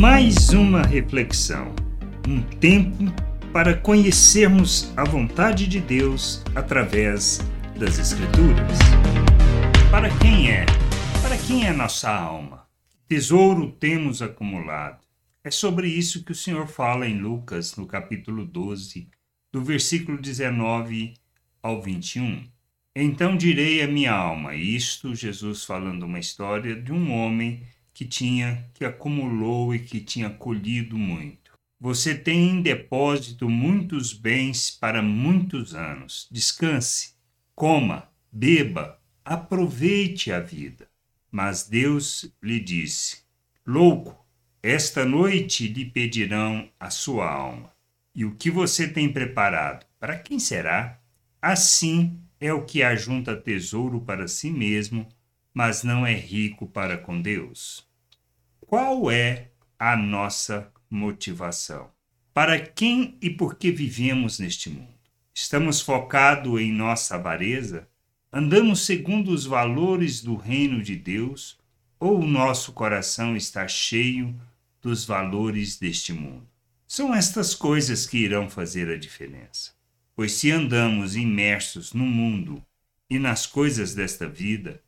mais uma reflexão, um tempo para conhecermos a vontade de Deus através das Escrituras. Para quem é? Para quem é nossa alma? Tesouro temos acumulado. É sobre isso que o Senhor fala em Lucas, no capítulo 12, do versículo 19 ao 21. Então direi a minha alma, isto Jesus falando uma história de um homem que tinha, que acumulou e que tinha colhido muito. Você tem em depósito muitos bens para muitos anos. Descanse, coma, beba, aproveite a vida. Mas Deus lhe disse: Louco, esta noite lhe pedirão a sua alma. E o que você tem preparado? Para quem será? Assim é o que ajunta tesouro para si mesmo, mas não é rico para com Deus qual é a nossa motivação? Para quem e por que vivemos neste mundo? Estamos focados em nossa avareza? Andamos segundo os valores do reino de Deus? Ou o nosso coração está cheio dos valores deste mundo? São estas coisas que irão fazer a diferença. Pois se andamos imersos no mundo e nas coisas desta vida,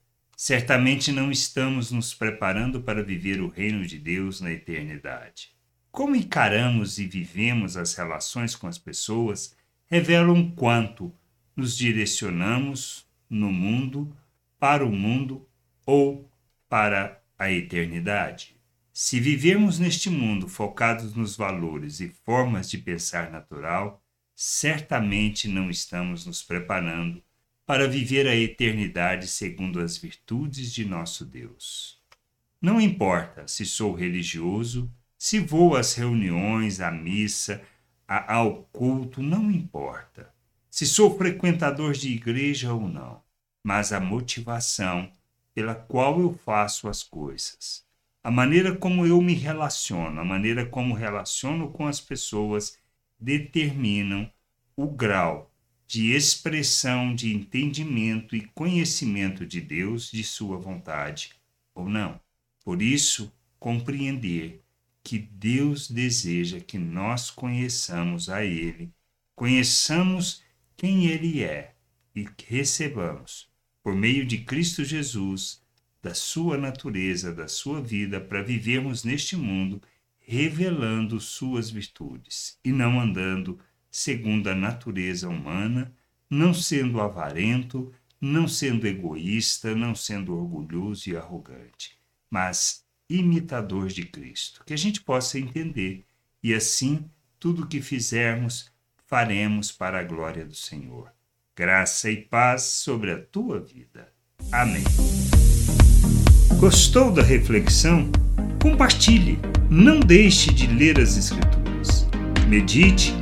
certamente não estamos nos preparando para viver o reino de Deus na eternidade. Como encaramos e vivemos as relações com as pessoas revelam quanto nos direcionamos no mundo, para o mundo ou para a eternidade. Se vivemos neste mundo focados nos valores e formas de pensar natural, certamente não estamos nos preparando para viver a eternidade segundo as virtudes de nosso Deus. Não importa se sou religioso, se vou às reuniões, à missa, ao culto, não importa. Se sou frequentador de igreja ou não, mas a motivação pela qual eu faço as coisas, a maneira como eu me relaciono, a maneira como relaciono com as pessoas determinam o grau de expressão de entendimento e conhecimento de Deus, de Sua vontade, ou não. Por isso, compreender que Deus deseja que nós conheçamos a Ele, conheçamos quem Ele é e recebamos, por meio de Cristo Jesus, da Sua natureza, da Sua vida, para vivermos neste mundo revelando Suas virtudes e não andando segundo a natureza humana, não sendo avarento, não sendo egoísta, não sendo orgulhoso e arrogante, mas imitador de Cristo. Que a gente possa entender e assim tudo que fizermos, faremos para a glória do Senhor. Graça e paz sobre a tua vida. Amém. Gostou da reflexão? Compartilhe. Não deixe de ler as Escrituras. Medite